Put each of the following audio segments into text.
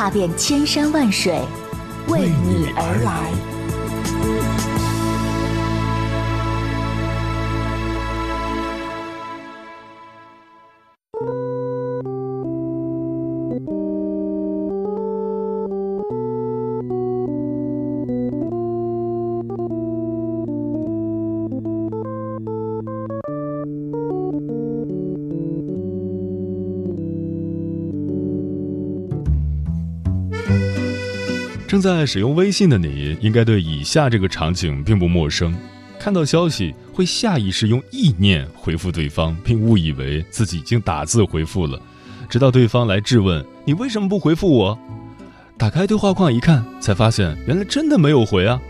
踏遍千山万水，为你而来。正在使用微信的你，应该对以下这个场景并不陌生：看到消息会下意识用意念回复对方，并误以为自己已经打字回复了，直到对方来质问你为什么不回复我。打开对话框一看，才发现原来真的没有回啊！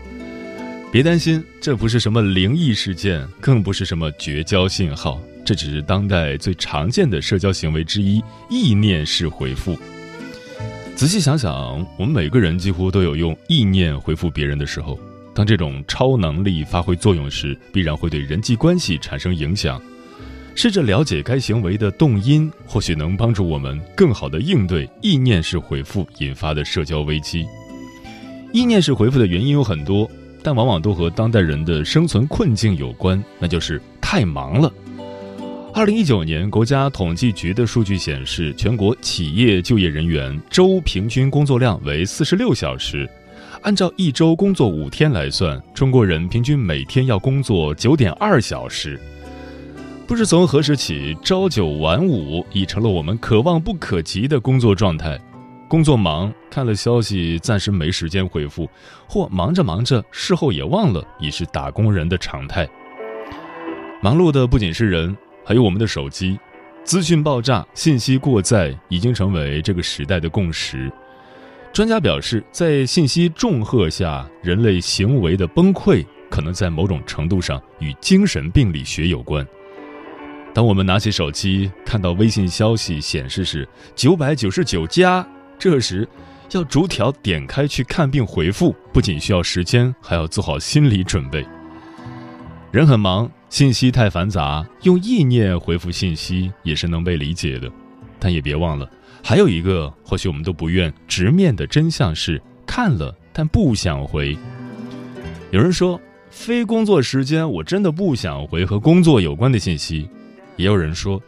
别担心，这不是什么灵异事件，更不是什么绝交信号，这只是当代最常见的社交行为之一——意念式回复。仔细想想，我们每个人几乎都有用意念回复别人的时候。当这种超能力发挥作用时，必然会对人际关系产生影响。试着了解该行为的动因，或许能帮助我们更好地应对意念式回复引发的社交危机。意念式回复的原因有很多，但往往都和当代人的生存困境有关，那就是太忙了。二零一九年，国家统计局的数据显示，全国企业就业人员周平均工作量为四十六小时。按照一周工作五天来算，中国人平均每天要工作九点二小时。不知从何时起，朝九晚五已成了我们可望不可及的工作状态。工作忙，看了消息暂时没时间回复，或忙着忙着事后也忘了，已是打工人的常态。忙碌的不仅是人。还有我们的手机，资讯爆炸、信息过载已经成为这个时代的共识。专家表示，在信息重荷下，人类行为的崩溃可能在某种程度上与精神病理学有关。当我们拿起手机，看到微信消息显示是九百九十九加，这时要逐条点开去看并回复，不仅需要时间，还要做好心理准备。人很忙。信息太繁杂，用意念回复信息也是能被理解的，但也别忘了，还有一个或许我们都不愿直面的真相是：看了但不想回。有人说，非工作时间我真的不想回和工作有关的信息；也有人说，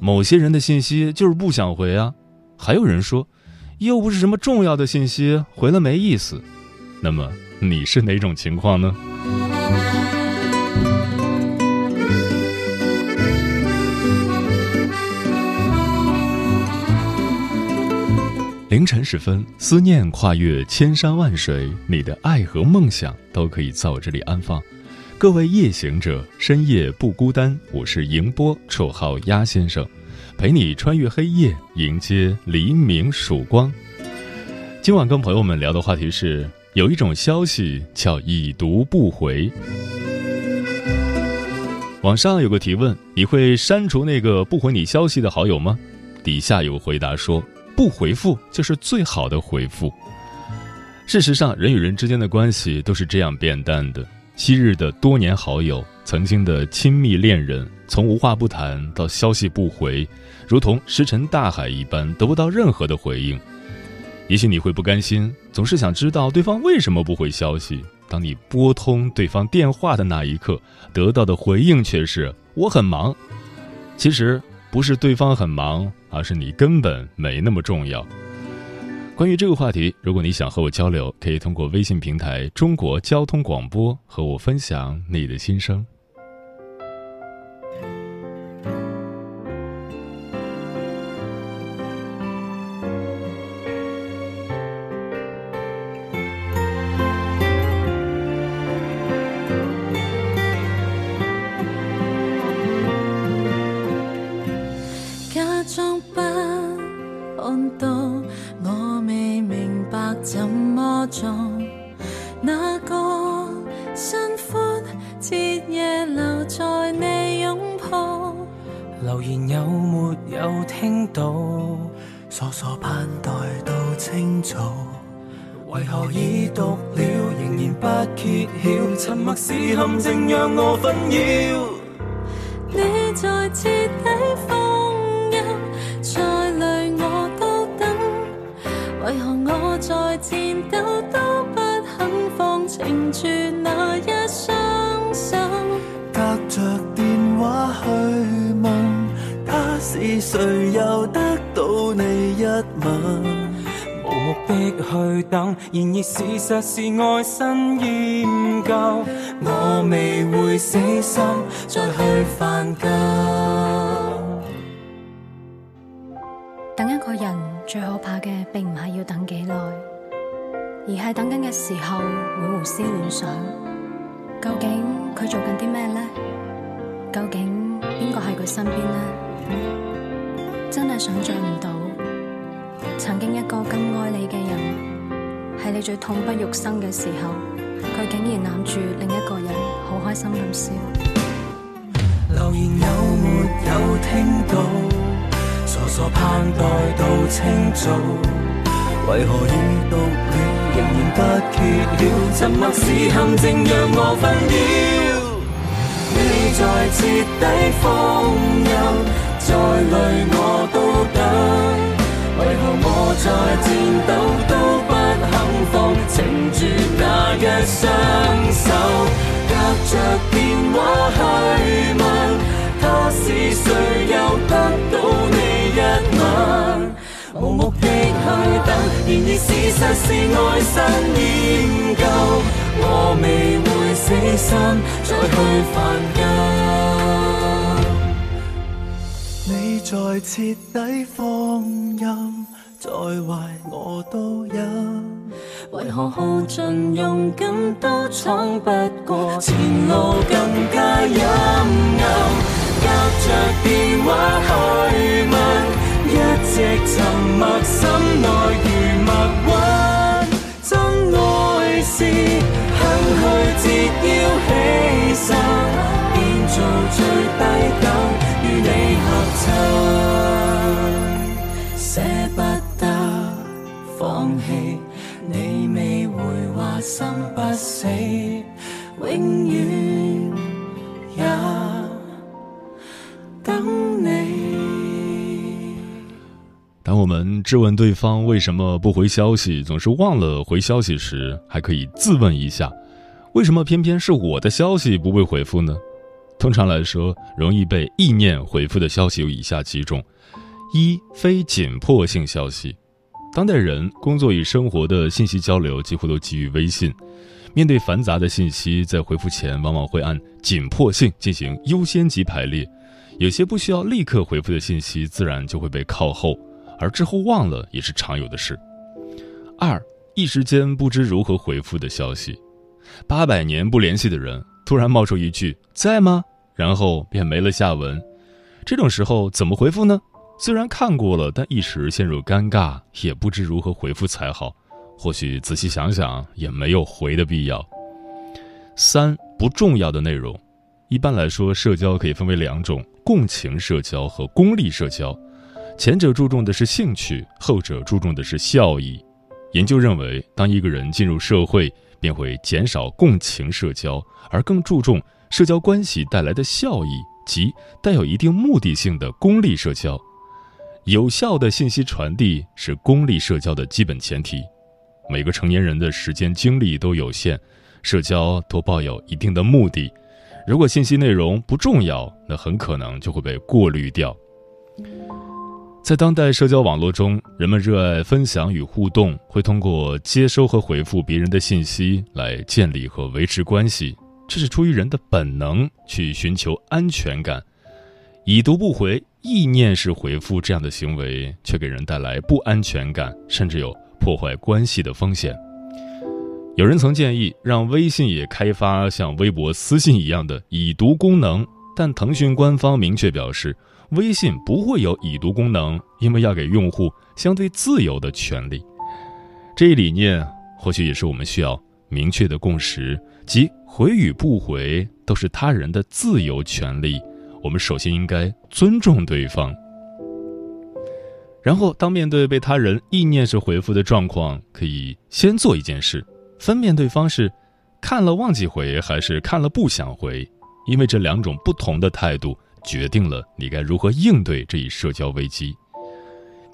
某些人的信息就是不想回啊；还有人说，又不是什么重要的信息，回了没意思。那么你是哪种情况呢？凌晨时分，思念跨越千山万水，你的爱和梦想都可以在我这里安放。各位夜行者，深夜不孤单。我是迎波，绰号鸭先生，陪你穿越黑夜，迎接黎明曙光。今晚跟朋友们聊的话题是：有一种消息叫已读不回。网上有个提问：你会删除那个不回你消息的好友吗？底下有回答说。不回复就是最好的回复。事实上，人与人之间的关系都是这样变淡的。昔日的多年好友，曾经的亲密恋人，从无话不谈到消息不回，如同石沉大海一般，得不到任何的回应。也许你会不甘心，总是想知道对方为什么不回消息。当你拨通对方电话的那一刻，得到的回应却是“我很忙”。其实不是对方很忙。而是你根本没那么重要。关于这个话题，如果你想和我交流，可以通过微信平台“中国交通广播”和我分享你的心声。清楚，为何已读了仍然不揭晓？沉默是陷阱，让我纷扰。你在彻底放任，再累我都等。为何我在颤抖都不肯放情住那一双手？隔着电话去问，他是谁又得到你一吻？无目的去等，然而事实是爱新厌旧，我未会死心再去犯旧。等一個人最可怕嘅，並唔係要等幾耐，而係等緊嘅時候會胡思亂想，究竟佢做緊啲咩呢？究竟邊個喺佢身邊呢？真係想象唔到，曾經一個咁愛你嘅人，喺你最痛不欲生嘅時候，佢竟然攬住另一個人，好開心咁笑。留言有沒有聽到？傻傻盼待到清早，為何已讀了仍然不揭曉？沉默是陷阱，讓我紛擾。你在徹底放任，再累我都等。为何我在戰鬥都不肯放情住那一双手？隔着电话去问，他是谁又得到你一吻？无目的去等，然而事实是爱新厭舊，我未会死心再去犯舊。你在徹底放任，再坏我都忍。為何耗盡勇敢都闖不過，前路更加陰暗。隔着電話去问，一直沉默，心內如默溫。真愛是肯去折腰牺牲，变做最低等，合襯，捨不得放弃。你未回话心不死，永远也等你。当我们质问对方为什么不回消息，总是忘了回消息时，还可以自问一下：为什么偏偏是我的消息不被回复呢？通常来说，容易被意念回复的消息有以下几种：一、非紧迫性消息。当代人工作与生活的信息交流几乎都基于微信，面对繁杂的信息，在回复前往往会按紧迫性进行优先级排列，有些不需要立刻回复的信息，自然就会被靠后，而之后忘了也是常有的事。二，一时间不知如何回复的消息，八百年不联系的人突然冒出一句“在吗”，然后便没了下文，这种时候怎么回复呢？虽然看过了，但一时陷入尴尬，也不知如何回复才好。或许仔细想想，也没有回的必要。三不重要的内容，一般来说，社交可以分为两种：共情社交和功利社交。前者注重的是兴趣，后者注重的是效益。研究认为，当一个人进入社会，便会减少共情社交，而更注重社交关系带来的效益，即带有一定目的性的功利社交。有效的信息传递是功利社交的基本前提。每个成年人的时间精力都有限，社交都抱有一定的目的。如果信息内容不重要，那很可能就会被过滤掉。在当代社交网络中，人们热爱分享与互动，会通过接收和回复别人的信息来建立和维持关系，这是出于人的本能去寻求安全感。已读不回、意念式回复这样的行为，却给人带来不安全感，甚至有破坏关系的风险。有人曾建议让微信也开发像微博私信一样的已读功能，但腾讯官方明确表示。微信不会有已读功能，因为要给用户相对自由的权利。这一理念或许也是我们需要明确的共识，即回与不回都是他人的自由权利，我们首先应该尊重对方。然后，当面对被他人意念式回复的状况，可以先做一件事，分辨对方是看了忘记回还是看了不想回，因为这两种不同的态度决定了你该如何应对这一社交危机。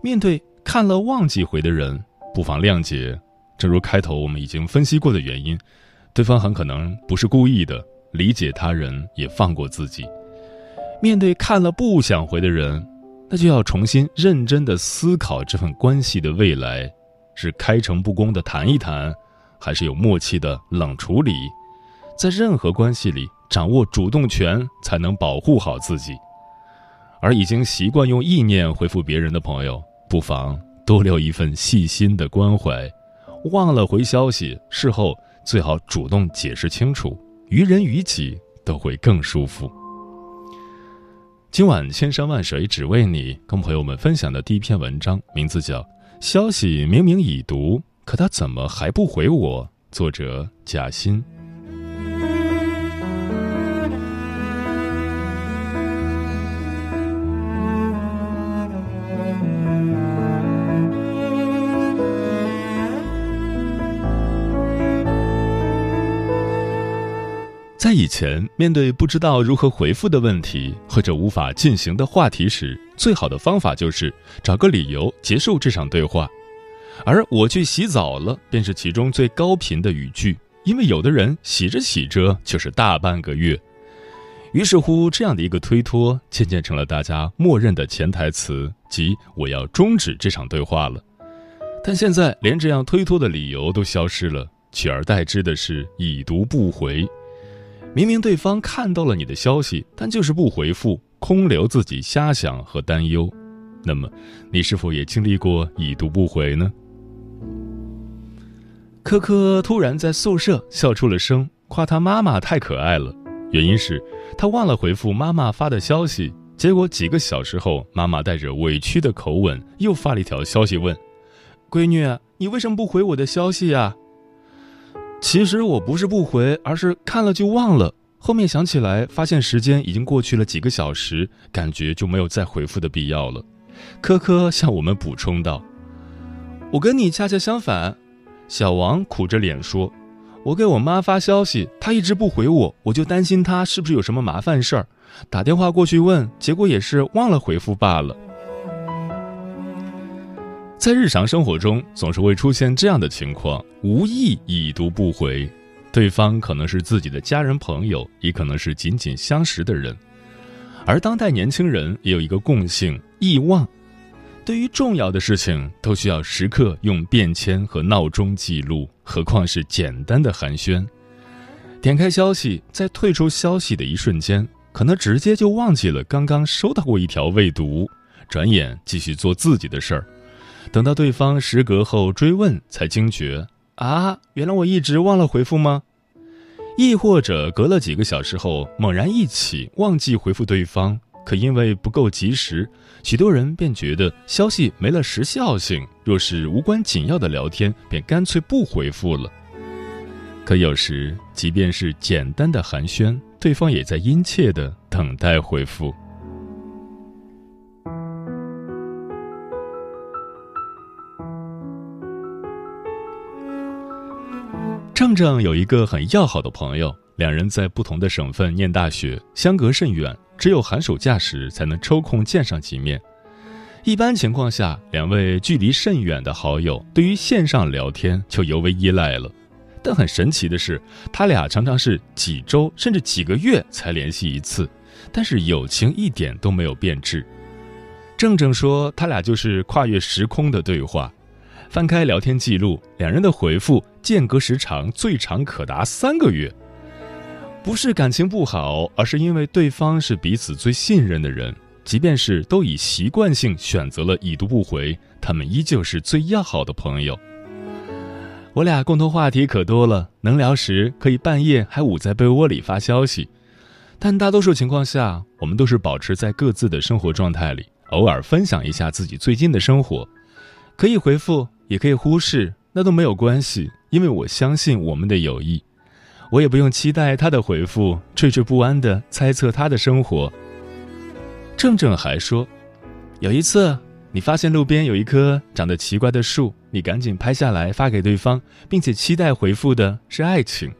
面对看了忘记回的人，不妨谅解，正如开头我们已经分析过的原因，对方很可能不是故意的，理解他人也放过自己。面对看了不想回的人。那就要重新认真的思考这份关系的未来，是开诚布公的谈一谈，还是有默契的冷处理？在任何关系里，掌握主动权才能保护好自己。而已经习惯用意念回复别人的朋友，不妨多留一份细心的关怀。忘了回消息，事后最好主动解释清楚，于人于己都会更舒服。今晚千山万水只为你，跟朋友们分享的第一篇文章，名字叫《消息明明已读，可他怎么还不回我》，作者贾欣。在以前，面对不知道如何回复的问题或者无法进行的话题时，最好的方法就是找个理由结束这场对话。而我去洗澡了，便是其中最高频的语句，因为有的人洗着洗着就是大半个月。于是乎，这样的一个推脱渐渐成了大家默认的潜台词，即我要终止这场对话了。但现在，连这样推脱的理由都消失了，取而代之的是已读不回。明明对方看到了你的消息，但就是不回复，空留自己瞎想和担忧。那么，你是否也经历过已读不回呢？科科突然在宿舍笑出了声，夸他妈妈太可爱了。原因是他忘了回复妈妈发的消息，结果几个小时后，妈妈带着委屈的口吻又发了一条消息问：“闺女，你为什么不回我的消息呀？”其实我不是不回，而是看了就忘了。后面想起来，发现时间已经过去了几个小时，感觉就没有再回复的必要了。科科向我们补充道：“我跟你恰恰相反。”小王苦着脸说：“我给我妈发消息，她一直不回我，我就担心她是不是有什么麻烦事儿，打电话过去问，结果也是忘了回复罢了。”在日常生活中，总是会出现这样的情况：无意已读不回，对方可能是自己的家人朋友，也可能是仅仅相识的人。而当代年轻人也有一个共性：易忘。对于重要的事情，都需要时刻用便签和闹钟记录，何况是简单的寒暄。点开消息，在退出消息的一瞬间，可能直接就忘记了刚刚收到过一条未读，转眼继续做自己的事儿。等到对方时隔后追问，才惊觉啊，原来我一直忘了回复吗？亦或者隔了几个小时后，猛然一起忘记回复对方，可因为不够及时，许多人便觉得消息没了时效性。若是无关紧要的聊天，便干脆不回复了。可有时，即便是简单的寒暄，对方也在殷切的等待回复。正正有一个很要好的朋友，两人在不同的省份念大学，相隔甚远，只有寒暑假时才能抽空见上几面。一般情况下，两位距离甚远的好友对于线上聊天就尤为依赖了。但很神奇的是，他俩常常是几周甚至几个月才联系一次，但是友情一点都没有变质。正正说，他俩就是跨越时空的对话。翻开聊天记录，两人的回复间隔时长最长可达三个月。不是感情不好，而是因为对方是彼此最信任的人，即便是都已习惯性选择了已读不回，他们依旧是最要好的朋友。我俩共同话题可多了，能聊时可以半夜还捂在被窝里发消息，但大多数情况下，我们都是保持在各自的生活状态里，偶尔分享一下自己最近的生活，可以回复。也可以忽视，那都没有关系，因为我相信我们的友谊。我也不用期待他的回复，惴惴不安的猜测他的生活。正正还说，有一次你发现路边有一棵长得奇怪的树，你赶紧拍下来发给对方，并且期待回复的是爱情，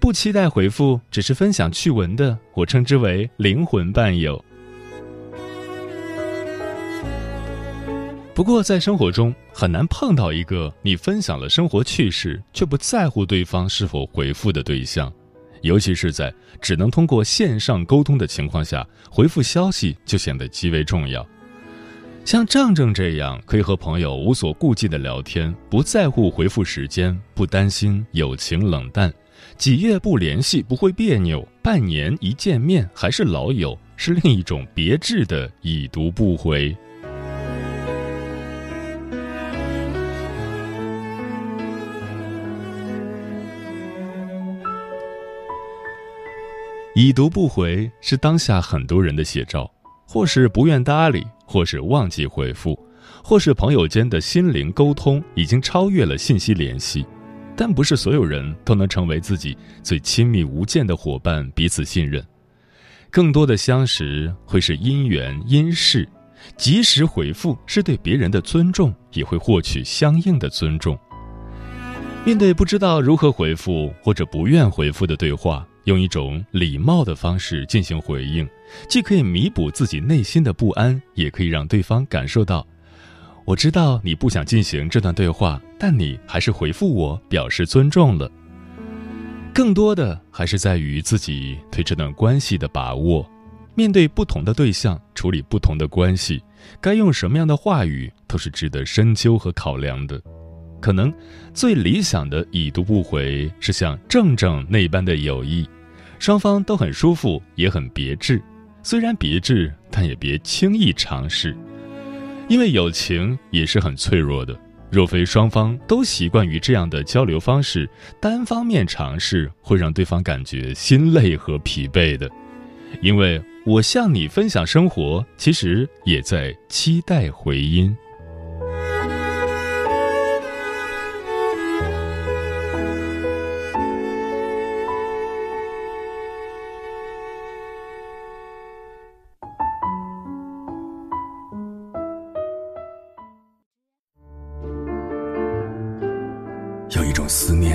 不期待回复，只是分享趣闻的，我称之为灵魂伴友。不过在生活中很难碰到一个你分享了生活趣事却不在乎对方是否回复的对象，尤其是在只能通过线上沟通的情况下，回复消息就显得极为重要。像郑正这样可以和朋友无所顾忌的聊天，不在乎回复时间，不担心友情冷淡，几月不联系不会别扭，半年一见面还是老友，是另一种别致的已读不回。已读不回是当下很多人的写照，或是不愿搭理，或是忘记回复，或是朋友间的心灵沟通已经超越了信息联系。但不是所有人都能成为自己最亲密无间的伙伴，彼此信任。更多的相识会是因缘因事，及时回复是对别人的尊重，也会获取相应的尊重。面对不知道如何回复或者不愿回复的对话。用一种礼貌的方式进行回应，既可以弥补自己内心的不安，也可以让对方感受到，我知道你不想进行这段对话，但你还是回复我，表示尊重了。更多的还是在于自己对这段关系的把握。面对不同的对象，处理不同的关系，该用什么样的话语，都是值得深究和考量的。可能最理想的已读不回，是像正正那般的友谊。双方都很舒服，也很别致。虽然别致，但也别轻易尝试，因为友情也是很脆弱的。若非双方都习惯于这样的交流方式，单方面尝试会让对方感觉心累和疲惫的。因为我向你分享生活，其实也在期待回音。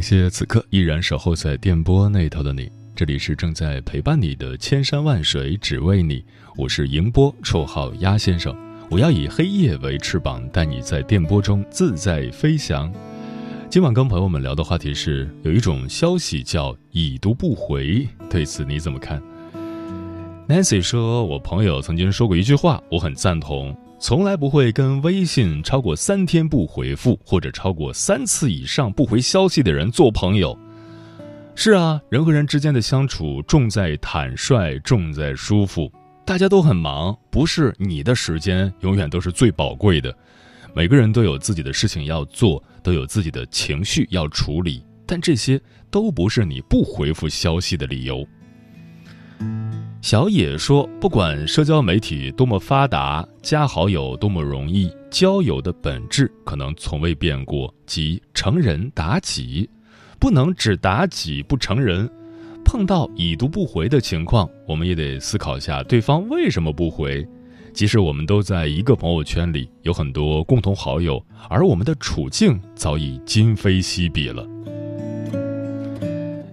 感谢此刻依然守候在电波那头的你，这里是正在陪伴你的千山万水只为你，我是迎波，绰号鸭先生。我要以黑夜为翅膀，带你在电波中自在飞翔。今晚跟朋友们聊的话题是，有一种消息叫已读不回，对此你怎么看？Nancy 说，我朋友曾经说过一句话，我很赞同。从来不会跟微信超过三天不回复，或者超过三次以上不回消息的人做朋友。是啊，人和人之间的相处重在坦率，重在舒服。大家都很忙，不是你的时间永远都是最宝贵的。每个人都有自己的事情要做，都有自己的情绪要处理，但这些都不是你不回复消息的理由。小野说：“不管社交媒体多么发达，加好友多么容易，交友的本质可能从未变过，即成人妲己。不能只妲己不成人。碰到已读不回的情况，我们也得思考下对方为什么不回。即使我们都在一个朋友圈里，有很多共同好友，而我们的处境早已今非昔比了。”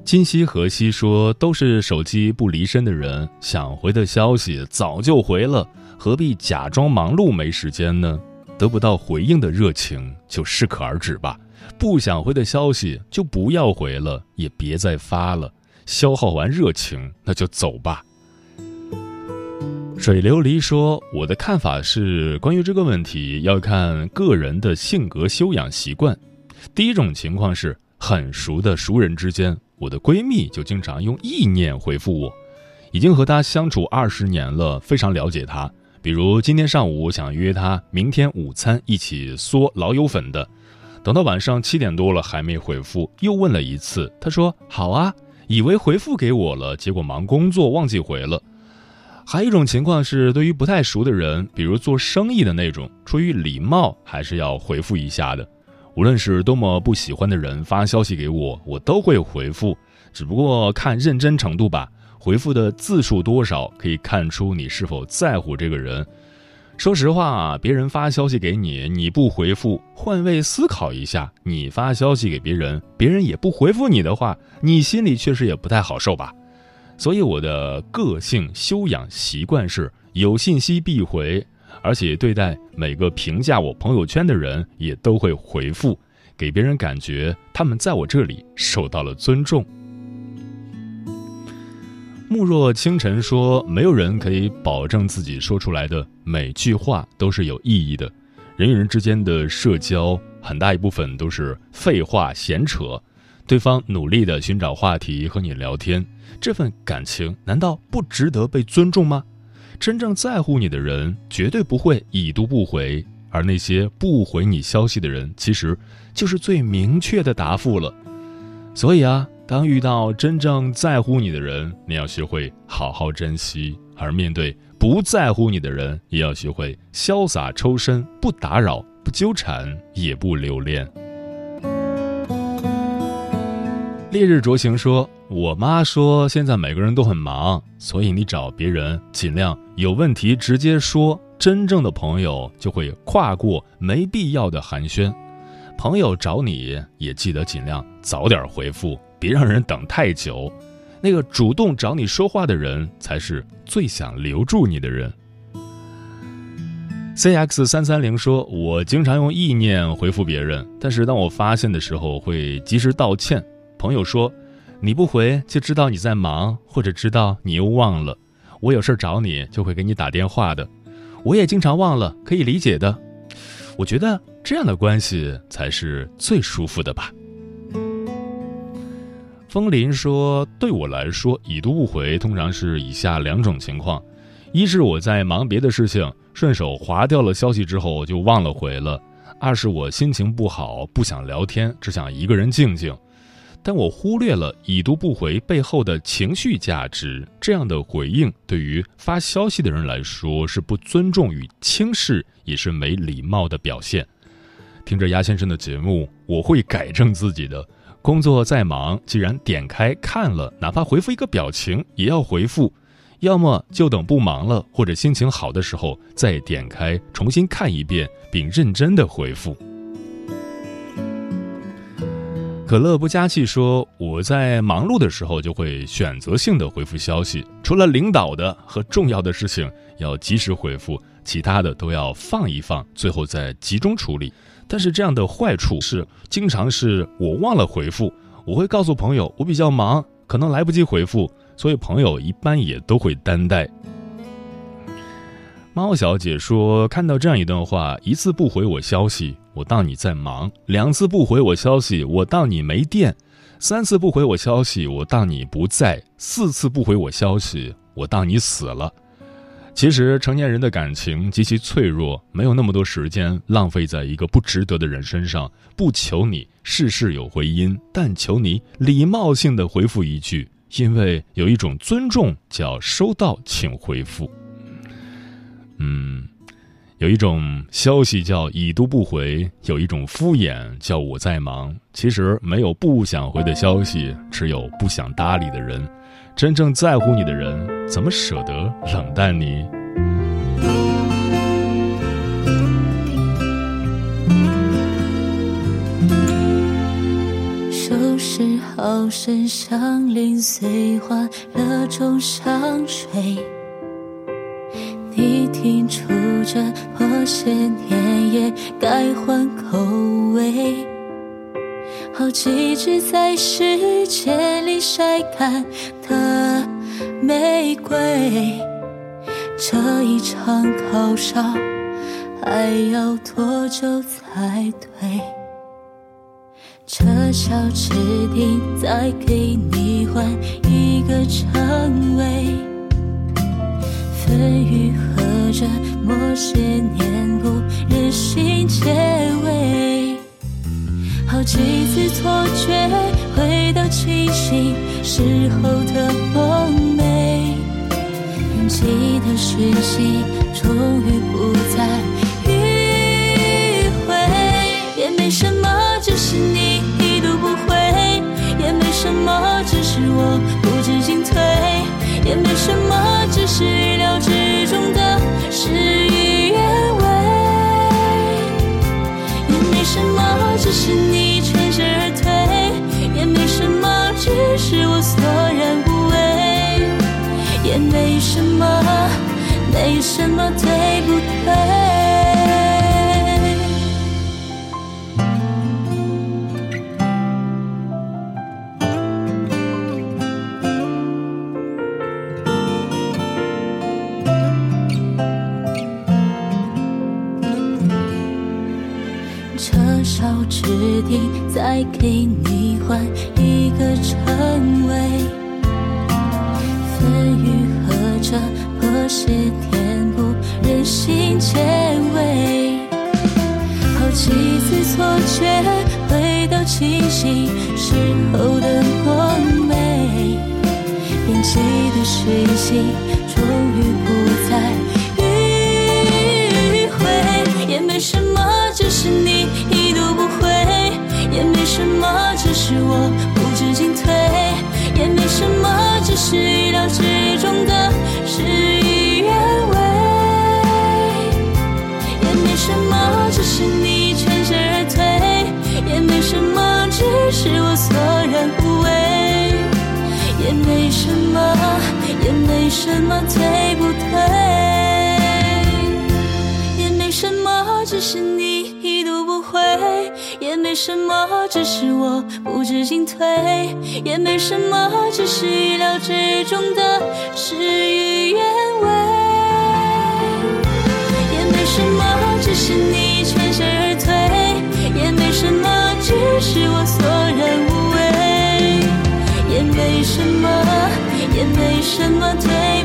今夕何夕说都是手机不离身的人，想回的消息早就回了，何必假装忙碌没时间呢？得不到回应的热情就适可而止吧，不想回的消息就不要回了，也别再发了，消耗完热情那就走吧。水琉璃说：“我的看法是，关于这个问题要看个人的性格修养习惯。第一种情况是很熟的熟人之间，我的闺蜜就经常用意念回复我，已经和她相处二十年了，非常了解她。比如今天上午想约她明天午餐一起嗦老友粉的，等到晚上七点多了还没回复，又问了一次，她说好啊，以为回复给我了，结果忙工作忘记回了。”还有一种情况是，对于不太熟的人，比如做生意的那种，出于礼貌还是要回复一下的。无论是多么不喜欢的人发消息给我，我都会回复，只不过看认真程度吧。回复的字数多少，可以看出你是否在乎这个人。说实话，别人发消息给你，你不回复，换位思考一下，你发消息给别人，别人也不回复你的话，你心里确实也不太好受吧。所以我的个性修养习惯是有信息必回，而且对待每个评价我朋友圈的人也都会回复，给别人感觉他们在我这里受到了尊重。慕若清晨说：“没有人可以保证自己说出来的每句话都是有意义的，人与人之间的社交很大一部分都是废话闲扯。”对方努力的寻找话题和你聊天，这份感情难道不值得被尊重吗？真正在乎你的人绝对不会已读不回，而那些不回你消息的人，其实就是最明确的答复了。所以啊，当遇到真正在乎你的人，你要学会好好珍惜；而面对不在乎你的人，也要学会潇洒抽身，不打扰，不纠缠，也不留恋。烈日灼情说：“我妈说，现在每个人都很忙，所以你找别人尽量有问题直接说。真正的朋友就会跨过没必要的寒暄。朋友找你也记得尽量早点回复，别让人等太久。那个主动找你说话的人，才是最想留住你的人。”C X 三三零说：“我经常用意念回复别人，但是当我发现的时候，会及时道歉。”朋友说：“你不回就知道你在忙，或者知道你又忘了。我有事找你，就会给你打电话的。我也经常忘了，可以理解的。我觉得这样的关系才是最舒服的吧。”风林说：“对我来说，已读不回通常是以下两种情况：一是我在忙别的事情，顺手划掉了消息之后就忘了回了；二是我心情不好，不想聊天，只想一个人静静。”但我忽略了已读不回背后的情绪价值，这样的回应对于发消息的人来说是不尊重与轻视，也是没礼貌的表现。听着鸭先生的节目，我会改正自己的。工作再忙，既然点开看了，哪怕回复一个表情也要回复，要么就等不忙了或者心情好的时候再点开重新看一遍，并认真的回复。可乐不加气说：“我在忙碌的时候就会选择性的回复消息，除了领导的和重要的事情要及时回复，其他的都要放一放，最后再集中处理。但是这样的坏处是，经常是我忘了回复，我会告诉朋友我比较忙，可能来不及回复，所以朋友一般也都会担待。”猫小姐说：“看到这样一段话，一次不回我消息。”我当你在忙，两次不回我消息，我当你没电；三次不回我消息，我当你不在；四次不回我消息，我当你死了。其实成年人的感情极其脆弱，没有那么多时间浪费在一个不值得的人身上。不求你事事有回音，但求你礼貌性的回复一句，因为有一种尊重叫收到，请回复。嗯。有一种消息叫已读不回，有一种敷衍叫我在忙。其实没有不想回的消息，只有不想搭理的人。真正在乎你的人，怎么舍得冷淡你？收拾好身上零碎，换了种香水。你听出这破鞋年也该换口味，好几支在世界里晒干的玫瑰，这一场考烧还要多久才对？撤销指定，再给你换一个称谓。春雨和着某些年不忍心结尾，好几次错觉，回到清醒时候的梦寐。拥挤的讯息，终于不再迂回，也没什么，只是你已读不回，也没什么，只是我不知进退，也没什么，只是只是你全身而退，也没什么，只是我索然无味，也没什么，没什么对不对？再给你换一个称谓。分与合着破鞋垫，不忍心结尾。好几次错觉，回到清醒时候的梦寐。编辑的讯息，什么，只是意料之中的事与愿违，也没什么，只是你全身而退，也没什么，只是我索然无味。也没什么，也没什么对不对，也没什么，只是你，没什么，只是我不知进退，也没什么，只是意料之中的事与愿违，也没什么，只是你全身而退，也没什么，只是我索然无味。也没什么，也没什么对